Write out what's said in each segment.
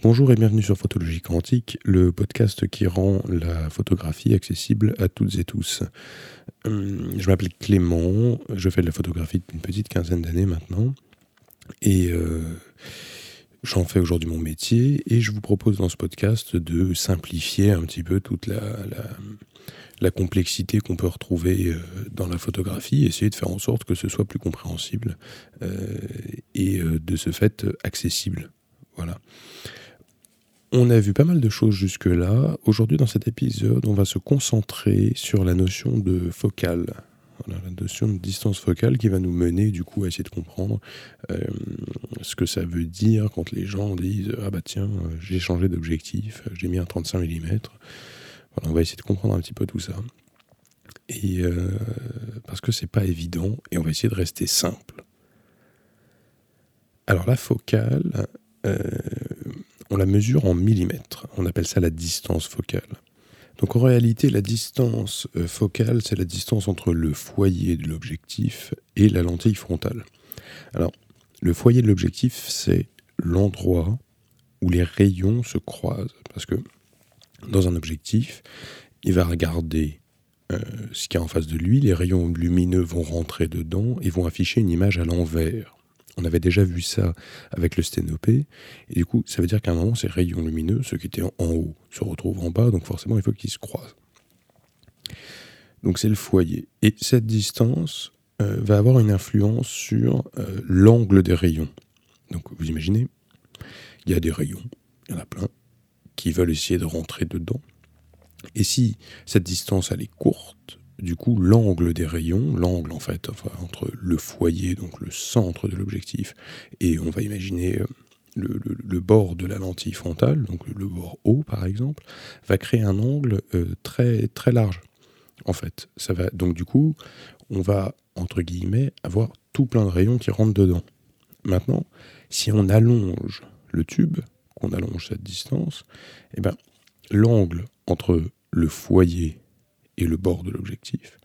Bonjour et bienvenue sur Photologie Quantique, le podcast qui rend la photographie accessible à toutes et tous. Hum, je m'appelle Clément, je fais de la photographie depuis une petite quinzaine d'années maintenant, et euh, j'en fais aujourd'hui mon métier, et je vous propose dans ce podcast de simplifier un petit peu toute la, complexité qu'on peut retrouver euh, dans la photographie, essayer de faire en sorte que ce soit plus compréhensible euh, et de ce fait accessible. Voilà. On a vu pas mal de choses jusque-là. Aujourd'hui, dans cet épisode, on va se concentrer sur la notion de focale. la notion de distance focale qui va nous mener du coup à essayer de comprendre euh, ce que ça veut dire quand les gens disent Ah bah tiens, j'ai changé d'objectif, j'ai mis un 35 mm. On va essayer de comprendre un petit peu tout ça. Et euh, parce que c'est pas évident, et on va essayer de rester simple. Alors la focale, euh, on la mesure en millimètres. On appelle ça la distance focale. Donc en réalité, la distance euh, focale, c'est la distance entre le foyer de l'objectif et la lentille frontale. Alors, le foyer de l'objectif, c'est l'endroit où les rayons se croisent. Parce que dans un objectif, il va regarder euh, ce qu'il y a en face de lui, les rayons lumineux vont rentrer dedans et vont afficher une image à l'envers. On avait déjà vu ça avec le sténopé. Et du coup, ça veut dire qu'à un moment, ces rayons lumineux, ceux qui étaient en haut, se retrouvent en bas. Donc forcément, il faut qu'ils se croisent. Donc c'est le foyer. Et cette distance euh, va avoir une influence sur euh, l'angle des rayons. Donc vous imaginez, il y a des rayons, il y en a plein, qui veulent essayer de rentrer dedans. Et si cette distance elle est courte, du coup, l'angle des rayons, l'angle en fait entre le foyer, donc le centre de l'objectif, et on va imaginer euh, le, bord de la lentille frontale, donc le bord haut par exemple, va créer un angle euh, très très large. En fait, ça va donc du coup, on va entre guillemets avoir tout plein de rayons qui rentrent dedans. Maintenant, si on allonge le tube, qu'on allonge cette distance, eh ben l'angle entre le foyer et le bord de l'objectif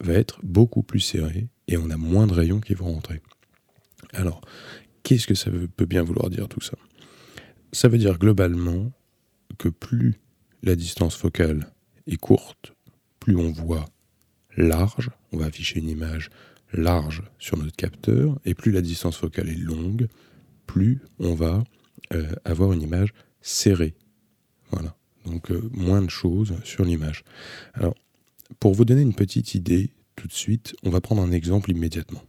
va être beaucoup plus serré et on a moins de rayons qui vont rentrer. Alors, qu'est-ce que ça peut bien vouloir dire tout ça? Ça veut dire globalement que plus la distance focale est courte, plus on voit large, on va afficher une image large sur notre capteur, et plus la distance focale est longue, plus on va euh, avoir une image serrée. Voilà. Donc euh, moins de choses sur l'image. Alors, pour vous donner une petite idée, tout de suite, on va prendre un exemple immédiatement.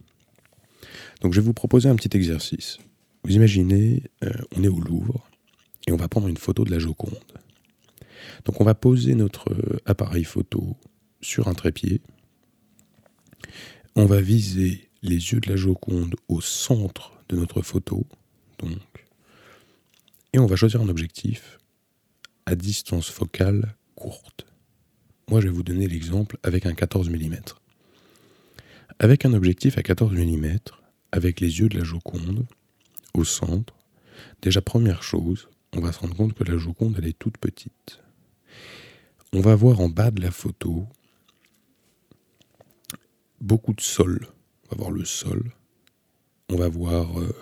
Donc je vais vous proposer un petit exercice. Vous imaginez, euh, on est au Louvre et on va prendre une photo de la Joconde. Donc on va poser notre appareil photo sur un trépied. On va viser les yeux de la Joconde au centre de notre photo, donc, et on va choisir un objectif à distance focale courte. Moi, je vais vous donner l'exemple avec un 14 mm. Avec un objectif à 14 mm, avec les yeux de la Joconde, au centre, déjà première chose, on va se rendre compte que la Joconde, elle est toute petite. On va voir en bas de la photo beaucoup de sol. On va voir le sol. On va voir euh,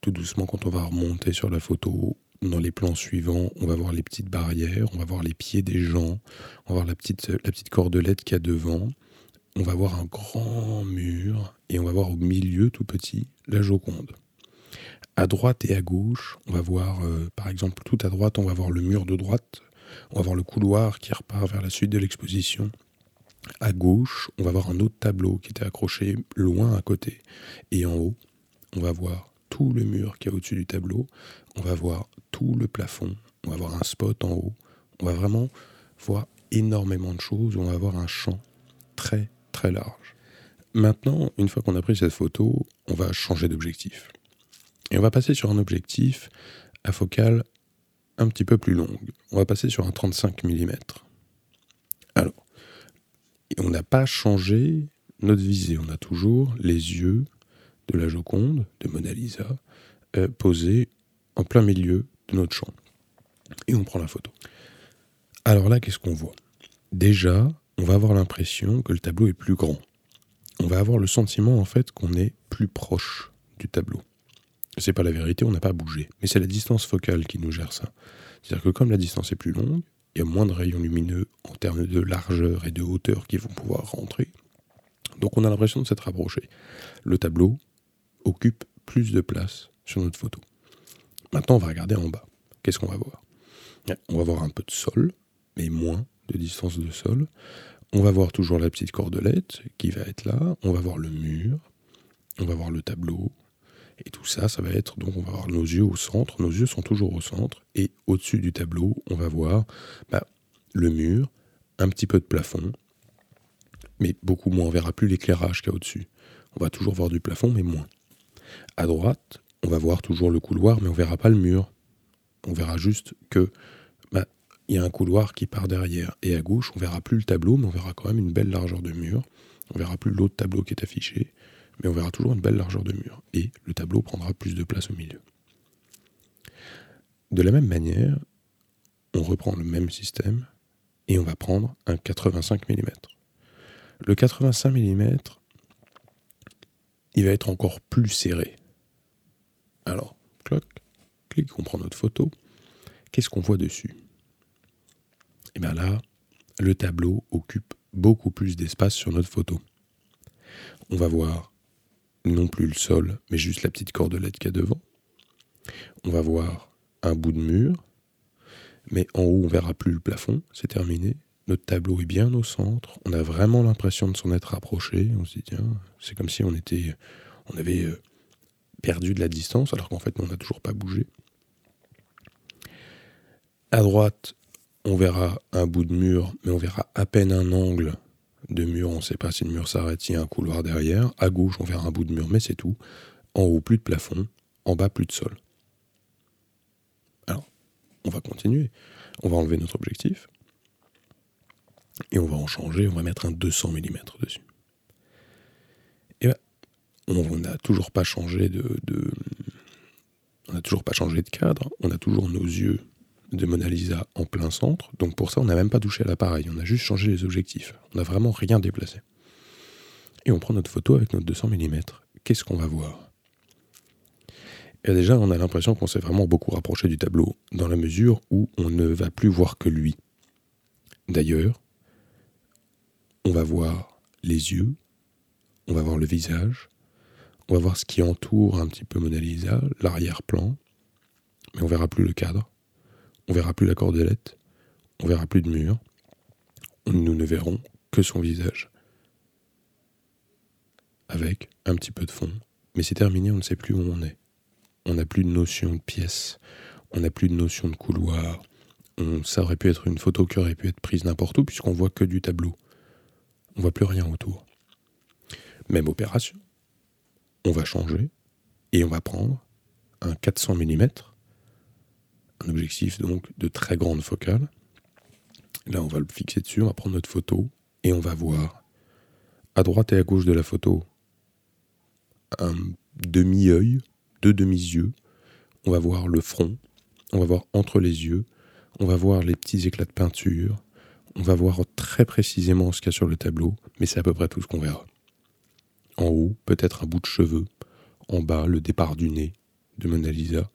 tout doucement quand on va remonter sur la photo dans les plans suivants, on va voir les petites barrières, on va voir les pieds des gens, on va voir la petite, cordelette qu'il y a devant, on va voir un grand mur, et on va voir au milieu, tout petit, la Joconde. À droite et à gauche, on va voir, euh, par exemple, tout à droite, on va voir le mur de droite, on va voir le couloir qui repart vers la suite de l'exposition. À gauche, on va voir un autre tableau qui était accroché loin à côté. Et en haut, on va voir tout le mur qui est au-dessus du tableau, on va voir tout le plafond, on va voir un spot en haut, on va vraiment voir énormément de choses, on va avoir un champ très très large. Maintenant, une fois qu'on a pris cette photo, on va changer d'objectif. Et on va passer sur un objectif à focale un petit peu plus longue. On va passer sur un 35 mm. Alors, on n'a pas changé notre visée, on a toujours les yeux de la Joconde, de Mona Lisa, euh, posée en plein milieu de notre champ. Et on prend la photo. Alors là, qu'est-ce qu'on voit? Déjà, on va avoir l'impression que le tableau est plus grand. On va avoir le sentiment en fait qu'on est plus proche du tableau. c'est pas la vérité, on n'a pas bougé. Mais c'est la distance focale qui nous gère ça. C'est-à-dire que comme la distance est plus longue, il y a moins de rayons lumineux en termes de largeur et de hauteur qui vont pouvoir rentrer. Donc on a l'impression de s'être rapproché. Le tableau occupe plus de place sur notre photo. Maintenant, on va regarder en bas. Qu'est-ce qu'on va voir? On va voir un peu de sol, mais moins de distance de sol. On va voir toujours la petite cordelette qui va être là. On va voir le mur. On va voir le tableau. Et tout ça, ça va être, donc on va voir nos yeux au centre. Nos yeux sont toujours au centre. Et au-dessus du tableau, on va voir bah, le mur, un petit peu de plafond, mais beaucoup moins. On verra plus l'éclairage qu'il y a au-dessus. On va toujours voir du plafond, mais moins. À droite, on va voir toujours le couloir, mais on verra pas le mur. On verra juste que bah, il y a un couloir qui part derrière. Et à gauche, on verra plus le tableau, mais on verra quand même une belle largeur de mur. On verra plus l'autre tableau qui est affiché, mais on verra toujours une belle largeur de mur. Et le tableau prendra plus de place au milieu. De la même manière, on reprend le même système et on va prendre un 85 mm. Le 85 mm, va être encore plus serré. Alors, cloc, clic, on prend notre photo. Qu'est-ce qu'on voit dessus? Et bien là, le tableau occupe beaucoup plus d'espace sur notre photo. On va voir non plus le sol, mais juste la petite cordelette qu'il y a devant. On va voir un bout de mur, mais en haut, on verra plus le plafond, c'est terminé. Notre tableau est bien au centre, on a vraiment l'impression de s'en être rapproché. On se dit, tiens, c'est comme si on était, on avait euh, perdu de la distance, alors qu'en fait, on n'a toujours pas bougé. À droite, on verra un bout de mur, mais on verra à peine un angle de mur. On ne sait pas si le mur s'arrête, s'il y a un couloir derrière. À gauche, on verra un bout de mur, mais c'est tout. En haut, plus de plafond. En bas, plus de sol. Alors, on va continuer. On va enlever notre objectif. Et on va en changer. On va mettre un 200 mm dessus on n'a toujours pas changé de, on n'a toujours pas changé de cadre, on a toujours nos yeux de Mona Lisa en plein centre, donc pour ça on n'a même pas touché à l'appareil, on a juste changé les objectifs, on n'a vraiment rien déplacé. Et on prend notre photo avec notre 200 mm, qu'est-ce qu'on va voir? Et déjà on a l'impression qu'on s'est vraiment beaucoup rapproché du tableau, dans la mesure où on ne va plus voir que lui. D'ailleurs, on va voir les yeux, on va voir le visage, on va voir ce qui entoure un petit peu Mona Lisa, l'arrière-plan, mais on verra plus le cadre, on verra plus la cordelette, on verra plus de mur, nous ne verrons que son visage. Avec un petit peu de fond, mais c'est terminé, on ne sait plus où on est. On n'a plus de notion de pièce, on n'a plus de notion de couloir. ça aurait pu être une photo qui aurait pu être prise n'importe où, puisqu'on voit que du tableau. On voit plus rien autour. Même opération on va changer et on va prendre un 400 mm, un objectif donc de très grande focale. Là, on va le fixer dessus, on va prendre notre photo et on va voir à droite et à gauche de la photo un demi-œil, deux demi-yeux. On va voir le front, on va voir entre les yeux, on va voir les petits éclats de peinture, on va voir très précisément ce qu'il y a sur le tableau, mais c'est à peu près tout ce qu'on verra. En haut, peut-être un bout de cheveux. En bas, le départ du nez de Mona Lisa.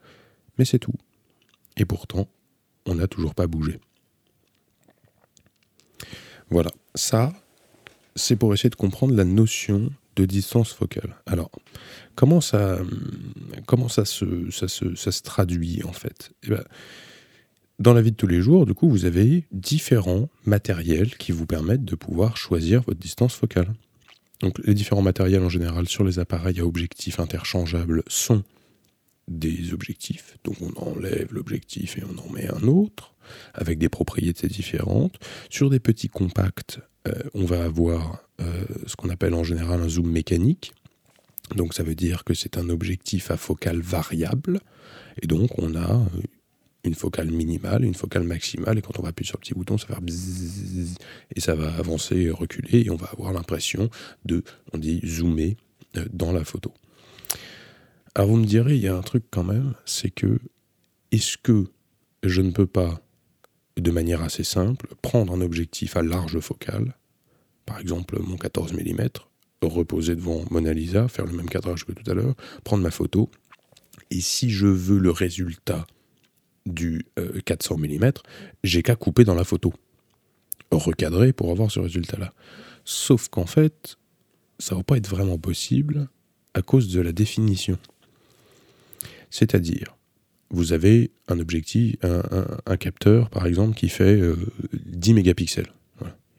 Mais c'est tout. Et pourtant, on n'a toujours pas bougé. Voilà, ça, c'est pour essayer de comprendre la notion de distance focale. Alors, comment ça, comment ça, se, ça, se, traduit en fait? Eh ben, Dans la vie de tous les jours, du coup, vous avez différents matériels qui vous permettent de pouvoir choisir votre distance focale. Donc les différents matériels en général sur les appareils à objectifs interchangeables sont des objectifs. Donc on enlève l'objectif et on en met un autre avec des propriétés différentes. Sur des petits compacts, euh, on va avoir euh, ce qu'on appelle en général un zoom mécanique. Donc ça veut dire que c'est un objectif à focale variable. Et donc on a une focale minimale, une focale maximale, et quand on va appuyer sur le petit bouton, ça va et ça va avancer, reculer, et on va avoir l'impression de, on dit, zoomer euh, dans la photo. Alors vous me direz, il y a un truc quand même, c'est que, est-ce que je ne peux pas, de manière assez simple, prendre un objectif à large focale, par exemple mon 14 mm, reposer devant Mona Lisa, faire le même cadrage que tout à l'heure, prendre ma photo, Et si je veux le résultat du 400 mm, j'ai qu'à couper dans la photo, recadrer pour avoir ce résultat-là. Sauf qu'en fait, ça ne va pas être vraiment possible à cause de la définition. C'est-à-dire, vous avez un objectif, un, capteur par exemple qui fait 10 euh, mégapixels.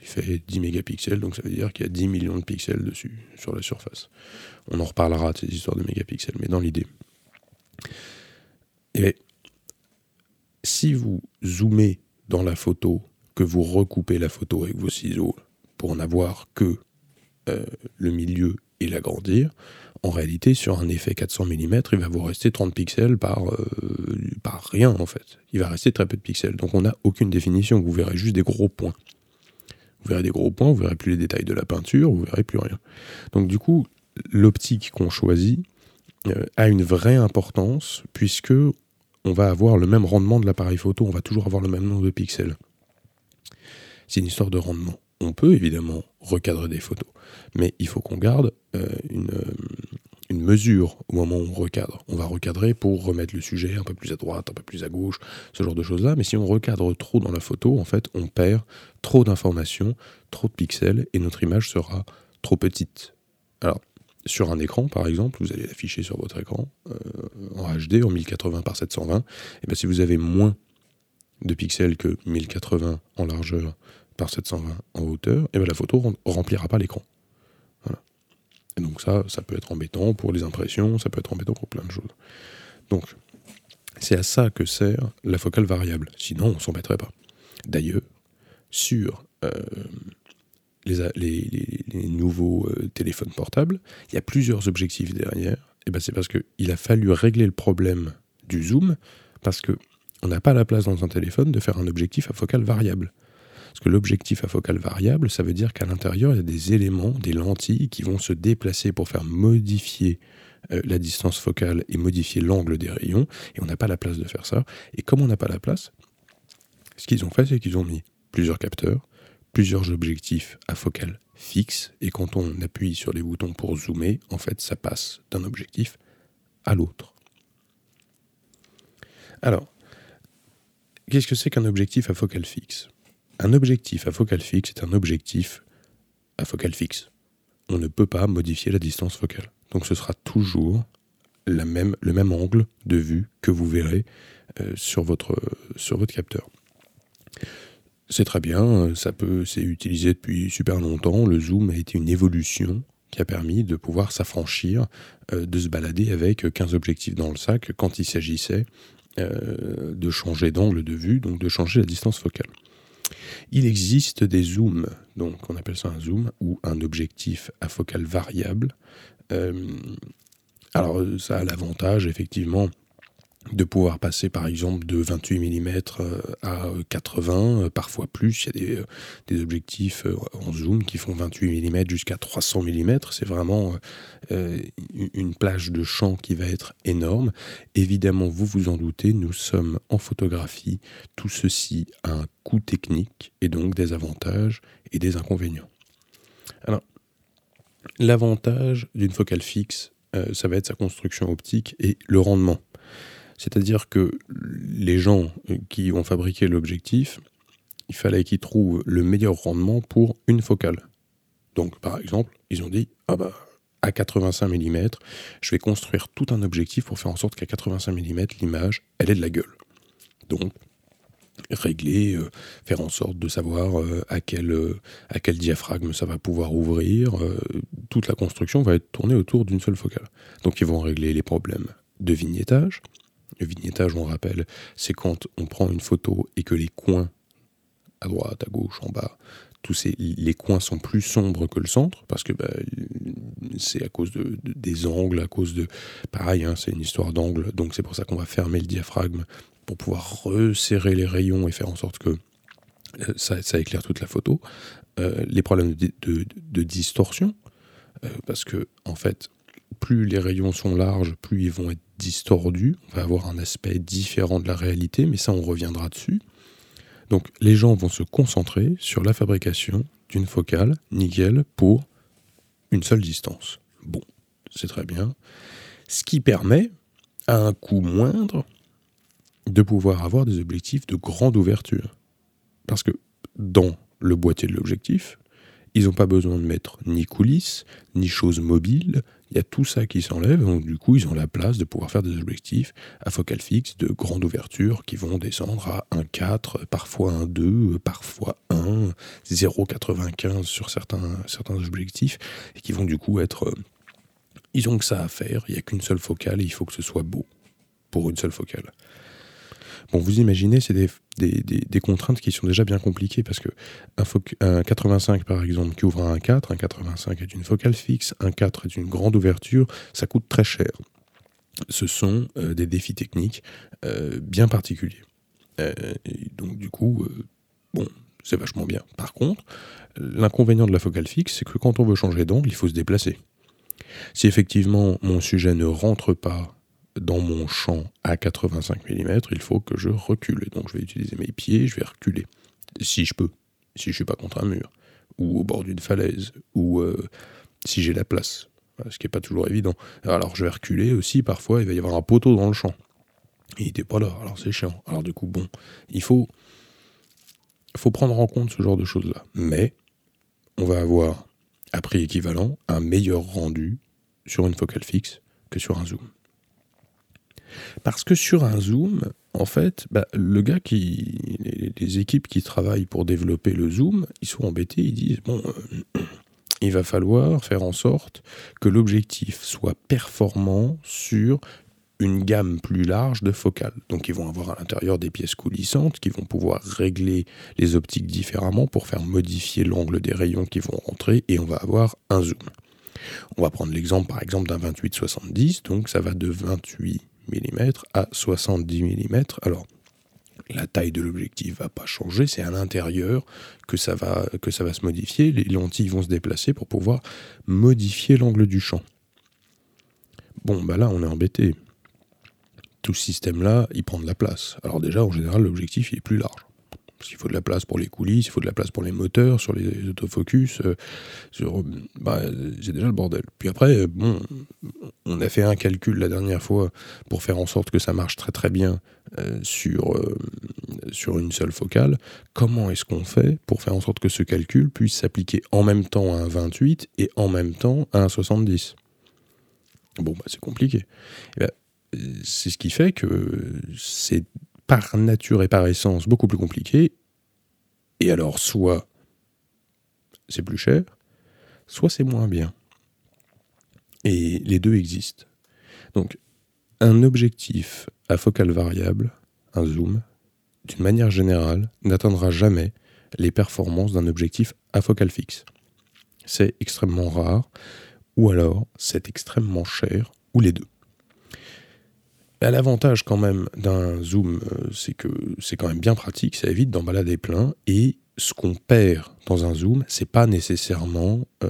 Il fait 10 mégapixels, donc ça veut dire qu'il y a 10 millions de pixels dessus, sur la surface. On en reparlera de ces histoires de mégapixels, mais dans l'idée. Si vous zoomez dans la photo, que vous recoupez la photo avec vos ciseaux pour n'avoir que euh, le milieu et l'agrandir, en réalité, sur un effet 400 mm, il va vous rester 30 pixels par, euh, par rien, en fait. Il va rester très peu de pixels. Donc on n'a aucune définition. Vous verrez juste des gros points. Vous verrez des gros points, vous verrez plus les détails de la peinture, vous verrez plus rien. Donc du coup, l'optique qu'on choisit euh, a une vraie importance puisque on va avoir le même rendement de l'appareil photo, on va toujours avoir le même nombre de pixels. C'est une histoire de rendement. On peut évidemment recadrer des photos, mais il faut qu'on garde euh, une, euh, une, mesure au moment où on recadre. On va recadrer pour remettre le sujet un peu plus à droite, un peu plus à gauche, ce genre de choses-là, mais si on recadre trop dans la photo, en fait, on perd trop d'informations, trop de pixels, et notre image sera trop petite. Alors, sur un écran, par exemple, vous allez l'afficher sur votre écran euh, en HD, en 1080 par 720. Et bien, si vous avez moins de pixels que 1080 en largeur par 720 en hauteur, et bien la photo ne remplira pas l'écran. Et donc ça, ça peut être embêtant pour les impressions, ça peut être embêtant pour plein de choses. Donc, c'est à ça que sert la focale variable. Sinon, on ne s'embêterait pas. D'ailleurs, sur euh, les, nouveaux euh, téléphones portables, il y a plusieurs objectifs derrière. Et ben c'est parce qu'il a fallu régler le problème du zoom, parce que on n'a pas la place dans un téléphone de faire un objectif à focale variable. Parce que l'objectif à focale variable, ça veut dire qu'à l'intérieur, il y a des éléments, des lentilles qui vont se déplacer pour faire modifier euh, la distance focale et modifier l'angle des rayons, et on n'a pas la place de faire ça. Et comme on n'a pas la place, ce qu'ils ont fait, c'est qu'ils ont mis plusieurs capteurs, plusieurs objectifs à focale fixe et quand on appuie sur les boutons pour zoomer, en fait, ça passe d'un objectif à l'autre. Alors, qu'est-ce que c'est qu'un objectif à focale fixe? Un objectif à focale fixe est un objectif à focale fixe. On ne peut pas modifier la distance focale. Donc ce sera toujours le même angle de vue que vous verrez euh, sur votre capteur. C'est très bien, euh, ça peut, c'est utilisé depuis super longtemps. Le zoom a été une évolution qui a permis de pouvoir s'affranchir euh, de se balader avec 15 objectifs dans le sac quand il s'agissait euh, de changer d'angle de vue, donc de changer la distance focale. Il existe des zooms, donc on appelle ça un zoom ou un objectif à focale variable. alors ça a l'avantage effectivement de pouvoir passer par exemple de 28 mm euh, à 80, euh, parfois plus. Il y a des, objectifs euh, en zoom qui font 28 mm jusqu'à 300 mm. C'est vraiment une plage de champ qui va être énorme. Évidemment, vous vous en doutez, nous sommes en photographie. Tout ceci a un coût technique et donc des avantages et des inconvénients. Alors, l'avantage d'une focale fixe, ça va être sa construction optique et le rendement. C'est-à-dire que les gens qui ont fabriqué l'objectif, il fallait qu'ils trouvent le meilleur rendement pour une focale. Donc, par exemple, ils ont dit ah bah, à 85 mm, je vais construire tout un objectif pour faire en sorte qu'à 85 mm, l'image, elle est de la gueule. Donc, régler, euh, faire en sorte de savoir euh, à, quel, euh, à quel diaphragme ça va pouvoir ouvrir. toute la construction va être tournée autour d'une seule focale. Donc, ils vont régler les problèmes de vignettage, le vignettage, on rappelle, c'est quand on prend une photo et que les coins, à droite, à gauche, en bas, tous ces, les coins sont plus sombres que le centre, parce que bah, c'est à cause de, des angles, à cause de... Pareil, hein, c'est une histoire d'angle, donc c'est pour ça qu'on va fermer le diaphragme pour pouvoir resserrer les rayons et faire en sorte que euh, ça, éclaire toute la photo. Euh, les problèmes de, distorsion, euh, parce que en fait, plus les rayons sont larges, plus ils vont être distordus. On va avoir un aspect différent de la réalité, mais ça, on reviendra dessus. Donc, les gens vont se concentrer sur la fabrication d'une focale nickel pour une seule distance. Bon, c'est très bien. Ce qui permet à un coût moindre, de pouvoir avoir des objectifs de grande ouverture. Parce que dans le boîtier de l'objectif, ils n'ont pas besoin de mettre ni coulisses, ni choses mobiles. Il y a tout ça qui s'enlève, donc du coup, ils ont la place de pouvoir faire des objectifs à focal fixe de grande ouverture qui vont descendre à 1,4, parfois 1,2, parfois 1, 0,95 sur certains, certains objectifs, et qui vont du coup être. Euh, ils ont que ça à faire, il n'y a qu'une seule focale et il faut que ce soit beau pour une seule focale. Bon, vous imaginez, c'est des, des, contraintes qui sont déjà bien compliquées parce que un, 85 par exemple qui ouvre un 4, un 85 est une focale fixe, un 4 est une grande ouverture, ça coûte très cher. Ce sont euh, des défis techniques euh, bien particuliers. Euh, donc du coup, bon, c'est vachement bien. Par contre, l'inconvénient de la focale fixe, c'est que quand on veut changer d'angle, il faut se déplacer. Si effectivement mon sujet ne rentre pas dans mon champ à 85 mm, il faut que je recule. Donc je vais utiliser mes pieds, je vais reculer. Si je peux, si je suis pas contre un mur, ou au bord d'une falaise, ou euh, si j'ai la place, ce qui n'est pas toujours évident. Alors je vais reculer aussi, parfois il va y avoir un poteau dans le champ. Il n'était pas là, alors c'est chiant. Alors du coup, bon, il faut, faut prendre en compte ce genre de choses-là. Mais on va avoir, à prix équivalent, un meilleur rendu sur une focale fixe que sur un zoom. Parce que sur un zoom, en fait, bah, le gars qui. Les, équipes qui travaillent pour développer le zoom, ils sont embêtés, ils disent bon, euh, il va falloir faire en sorte que l'objectif soit performant sur une gamme plus large de focales. Donc ils vont avoir à l'intérieur des pièces coulissantes qui vont pouvoir régler les optiques différemment pour faire modifier l'angle des rayons qui vont rentrer et on va avoir un zoom. On va prendre l'exemple par exemple d'un 28-70, donc ça va de 28 mm à 70 mm. Alors, la taille de l'objectif va pas changer, c'est à l'intérieur que ça va que ça va se modifier. Les lentilles vont se déplacer pour pouvoir modifier l'angle du champ. Bon, bah là, on est embêté. Tout ce système-là, il prend de la place. Alors déjà, en général, l'objectif il est plus large parce qu'il faut de la place pour les coulisses, il faut de la place pour les moteurs, sur les autofocus, euh, bah, c'est déjà le bordel. Puis après, bon, on a fait un calcul la dernière fois pour faire en sorte que ça marche très très bien euh, sur, euh, sur une seule focale. Comment est-ce qu'on fait pour faire en sorte que ce calcul puisse s'appliquer en même temps à un 28 et en même temps à un 70 Bon, bah, c'est compliqué. Eh ben, c'est ce qui fait que c'est par nature et par essence beaucoup plus compliqué. Et alors, soit c'est plus cher, soit c'est moins bien. Et les deux existent. Donc, un objectif à focale variable, un zoom, d'une manière générale, n'atteindra jamais les performances d'un objectif à focale fixe. C'est extrêmement rare, ou alors c'est extrêmement cher, ou les deux. L'avantage quand même d'un zoom, euh, c'est que c'est quand même bien pratique, ça évite d'en balader plein. Et ce qu'on perd dans un zoom, c'est pas nécessairement euh,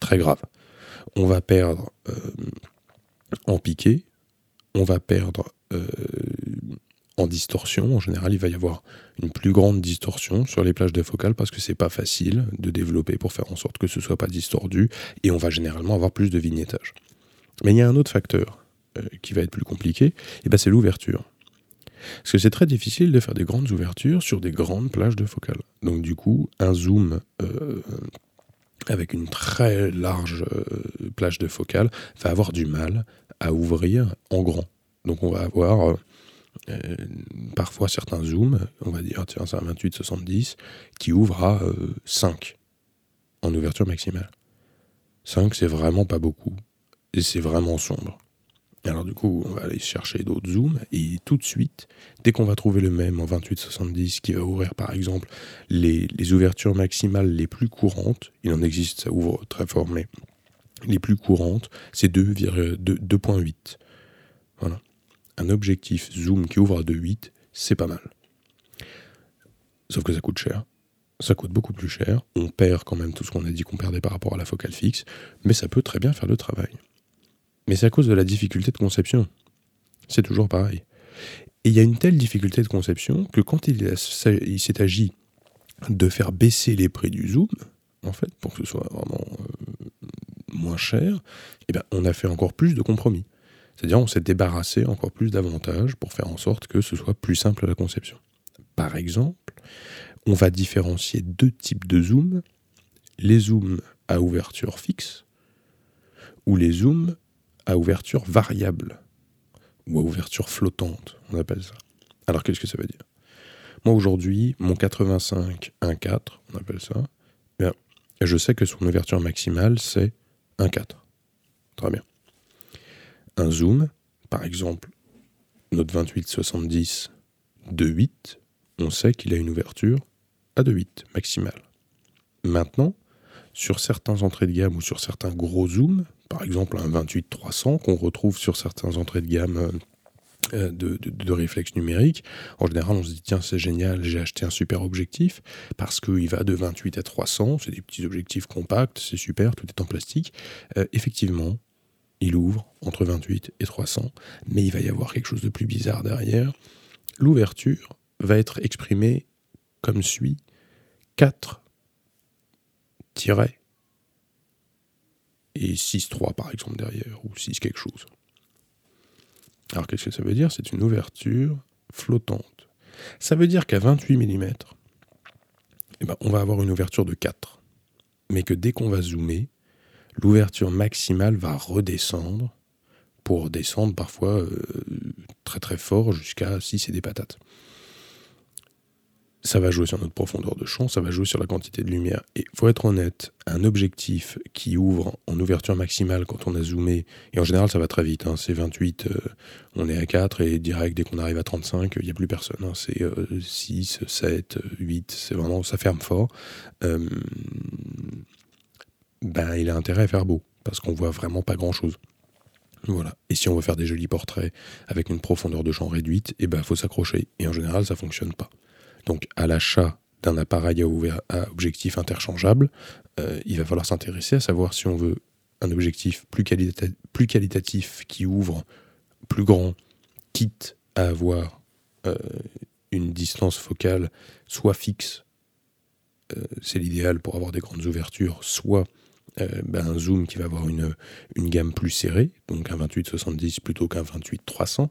très grave. On va perdre euh, en piqué, on va perdre en distorsion. En général, il va y avoir une plus grande distorsion sur les plages de focale parce que c'est pas facile de développer pour faire en sorte que ce soit pas distordu et on va généralement avoir plus de vignettage. Mais il y a un autre facteur qui va être plus compliqué, et ben c'est l'ouverture. Parce que c'est très difficile de faire des grandes ouvertures sur des grandes plages de focale. Donc du coup, un zoom euh, avec une très large euh, plage de focale va avoir du mal à ouvrir en grand. Donc on va avoir parfois certains zooms, on va dire tiens c'est un 28-70, qui ouvre à 5 en ouverture maximale. 5 c'est vraiment pas beaucoup. Et c'est vraiment sombre. Alors du coup, on va aller chercher d'autres zooms et tout de suite, dès qu'on va trouver le même en 28-70 qui va ouvrir par exemple les, ouvertures maximales les plus courantes, il en existe, ça ouvre très fort, mais les plus courantes, c'est 2.8. Voilà. Un objectif zoom qui ouvre à 2.8, c'est pas mal. Sauf que ça coûte cher. Ça coûte beaucoup plus cher. On perd quand même tout ce qu'on a dit qu'on perdait par rapport à la focale fixe, mais ça peut très bien faire le travail. Mais c'est à cause de la difficulté de conception. C'est toujours pareil. Et il y a une telle difficulté de conception que quand il, s'est agi de faire baisser les prix du zoom, en fait, pour que ce soit vraiment euh, moins cher, eh ben, on a fait encore plus de compromis. C'est-à-dire on s'est débarrassé encore plus d'avantages pour faire en sorte que ce soit plus simple à la conception. Par exemple, on va différencier deux types de zooms, les zooms à ouverture fixe ou les zooms à ouverture variable ou à ouverture flottante, on appelle ça. Alors qu'est-ce que ça veut dire? Moi aujourd'hui, mon 85 1.4, on appelle ça, je sais que son ouverture maximale c'est 1.4. Très bien. Un zoom, par exemple, notre 2870 de 8, on sait qu'il a une ouverture à 2.8 maximale. Maintenant, sur certains entrées de gamme ou sur certains gros zooms, par exemple un 28-300 qu'on retrouve sur certains entrées de gamme euh, euh, de, de, réflexes numériques. En général, on se dit tiens, c'est génial, j'ai acheté un super objectif parce qu'il va de 28 à 300. C'est des petits objectifs compacts, c'est super, tout est en plastique. Euh, effectivement, il ouvre entre 28 et 300, mais il va y avoir quelque chose de plus bizarre derrière. L'ouverture va être exprimée comme suit 4 tirets et 6-3 par exemple derrière, ou 6 quelque chose. Alors qu'est-ce que ça veut dire? C'est une ouverture flottante. Ça veut dire qu'à 28 mm, eh ben, on va avoir une ouverture de 4. Mais que dès qu'on va zoomer, l'ouverture maximale va redescendre pour descendre parfois euh, très très fort jusqu'à 6 et des patates ça va jouer sur notre profondeur de champ, ça va jouer sur la quantité de lumière. Et faut être honnête, un objectif qui ouvre en ouverture maximale quand on a zoomé, et en général ça va très vite, hein, c'est 28, euh, on est à 4, et direct dès qu'on arrive à 35, il n'y a plus personne. Hein, c'est 6, 7, 8, c'est vraiment, ça ferme fort. Euh, ben, il a intérêt à faire beau, parce qu'on voit vraiment pas grand chose. Voilà. Et si on veut faire des jolis portraits avec une profondeur de champ réduite, il eh ben, faut s'accrocher. Et en général, ça fonctionne pas. Donc à l'achat d'un appareil à, objectif interchangeable, euh, il va falloir s'intéresser à savoir si on veut un objectif plus, qualitatif qui ouvre plus grand, quitte à avoir euh, une distance focale soit fixe, euh, c'est l'idéal pour avoir des grandes ouvertures, soit ben, un zoom qui va avoir une, une gamme plus serrée, donc un 28-70 plutôt qu'un 28-300.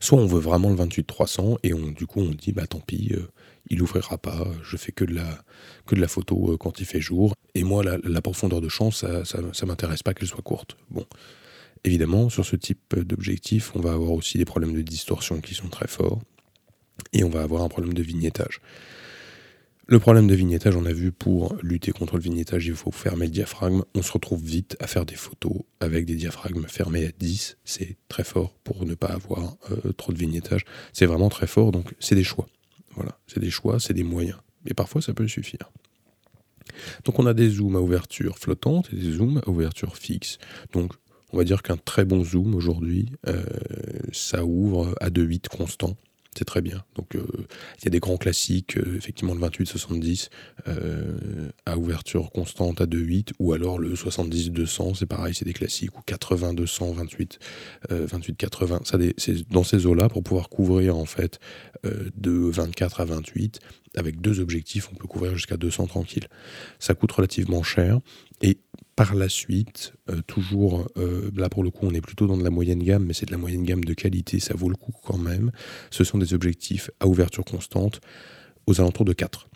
Soit on veut vraiment le 28-300 et on, du coup on dit bah tant pis, euh, il ouvrira pas, je fais que de la, photo euh, quand il fait jour. Et moi la, profondeur de champ, ça, ça, m'intéresse pas qu'elle soit courte. Bon, évidemment sur ce type d'objectif, on va avoir aussi des problèmes de distorsion qui sont très forts et on va avoir un problème de vignettage. Le problème de vignettage, on a vu, pour lutter contre le vignettage, il faut fermer le diaphragme. On se retrouve vite à faire des photos avec des diaphragmes fermés à 10. C'est très fort pour ne pas avoir euh, trop de vignettage. C'est vraiment très fort, donc c'est des choix. Voilà, c'est des choix, c'est des moyens. Mais parfois, ça peut suffire. Donc on a des zooms à ouverture flottante et des zooms à ouverture fixe. Donc on va dire qu'un très bon zoom aujourd'hui, euh, ça ouvre à 2,8 constant c'est très bien. Donc euh, il y a des grands classiques, euh, effectivement le 28-70 euh, à ouverture constante à 2.8 ou alors le 70-200, c'est pareil, c'est des classiques, ou 80-200, 28, 28-80, ça c'est dans ces eaux-là pour pouvoir couvrir en fait de 24 à 28 avec deux objectifs, on peut couvrir jusqu'à 200 tranquilles. Ça coûte relativement cher et par la suite, euh, toujours, euh, là pour le coup, on est plutôt dans de la moyenne gamme, mais c'est de la moyenne gamme de qualité, ça vaut le coup quand même. Ce sont des objectifs à ouverture constante aux alentours de 4.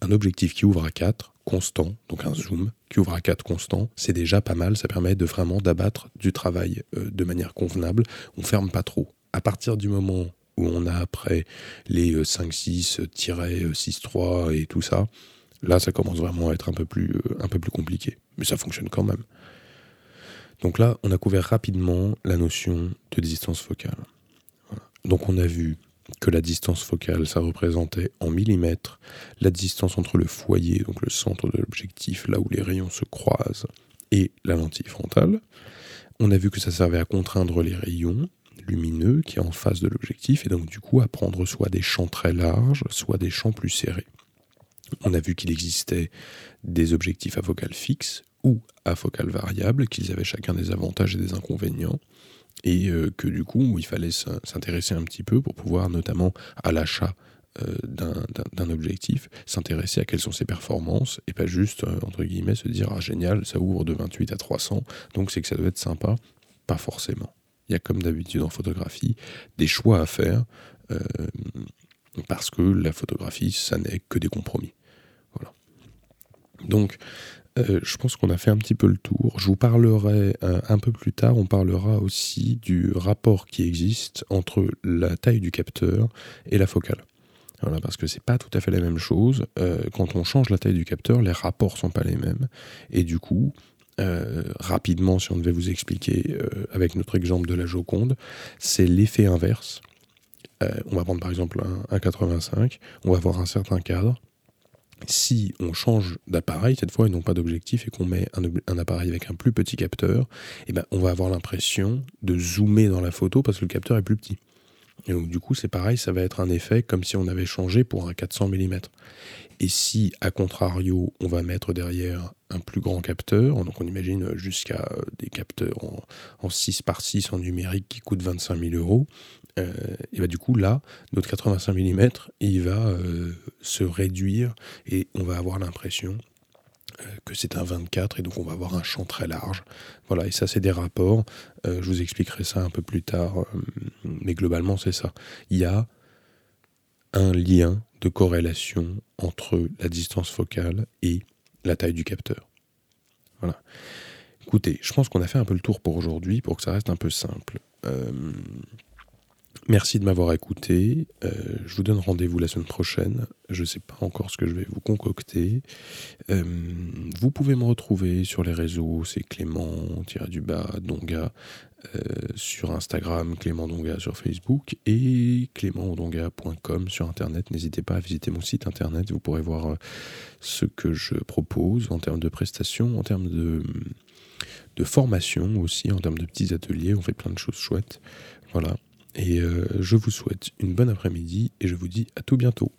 Un objectif qui ouvre à 4, constant, donc un zoom qui ouvre à 4 constant, c'est déjà pas mal, ça permet de vraiment d'abattre du travail euh, de manière convenable. On ferme pas trop. À partir du moment où on a après les 5-6, 6-3 et tout ça, Là, ça commence vraiment à être un peu plus compliqué. Mais ça fonctionne quand même. Donc là, on a couvert rapidement la notion de distance focale. Donc on a vu que la distance focale, ça représentait en millimètres la distance entre le foyer, donc le centre de l'objectif, là où les rayons se croisent, et la lentille frontale. On a vu que ça servait à contraindre les rayons lumineux qui est en face de l'objectif, et donc du coup à prendre soit des champs très larges, soit des champs plus serrés. On a vu qu'il existait des objectifs à focale fixe ou à focale variable, qu'ils avaient chacun des avantages et des inconvénients, et euh, que du coup, il fallait s'intéresser un petit peu pour pouvoir, notamment à l'achat euh, d'un objectif, s'intéresser à quelles sont ses performances, et pas juste, euh, entre guillemets, se dire, ah génial, ça ouvre de 28 à 300, donc c'est que ça doit être sympa. Pas forcément. Il y a comme d'habitude en photographie des choix à faire parce que la photographie, ça n'est que des compromis. Donc, euh, je pense qu'on a fait un petit peu le tour. Je vous parlerai euh, un peu plus tard, on parlera aussi du rapport qui existe entre la taille du capteur et la focale. Voilà, parce que c'est pas tout à fait la même chose. quand on change la taille du capteur, les rapports sont pas les mêmes. Et du coup, euh, rapidement, si on devait vous expliquer euh, avec notre exemple de la Joconde, c'est l'effet inverse. Euh, on va prendre par exemple un, 85, on va avoir un certain cadre. Si on change d'appareil, cette fois, et non pas d'objectif, et qu'on met un, appareil avec un plus petit capteur, eh ben, on va avoir l'impression de zoomer dans la photo parce que le capteur est plus petit. Du coup, c'est pareil, ça va être un effet comme si on avait changé pour un 400 mm. Et si, à contrario, on va mettre derrière un plus grand capteur, donc on imagine jusqu'à des capteurs en, 6 par 6 en numérique qui coûtent 25 000 euros, euh, et bah du coup là, notre 85 mm, il va euh, se réduire et on va avoir l'impression que c'est un 24 et donc on va avoir un champ très large. Voilà, et ça c'est des rapports, je vous expliquerai ça un peu plus tard, mais globalement c'est ça. Il y a un lien de corrélation entre la distance focale et la taille du capteur. Voilà. Écoutez, je pense qu'on a fait un peu le tour pour aujourd'hui pour que ça reste un peu simple. Euh, merci de m'avoir écouté. Euh, je vous donne rendez-vous la semaine prochaine. Je ne sais pas encore ce que je vais vous concocter. Euh, vous pouvez me retrouver sur les réseaux, c'est Clément-du-bas, Donga, euh, sur Instagram, Clément Donga sur Facebook et clémentdonga.com sur Internet. N'hésitez pas à visiter mon site Internet, vous pourrez voir ce que je propose en termes de prestations, en termes de, de formation aussi, en termes de petits ateliers. On fait plein de choses chouettes. Voilà. Et euh, je vous souhaite une bonne après-midi et je vous dis à tout bientôt.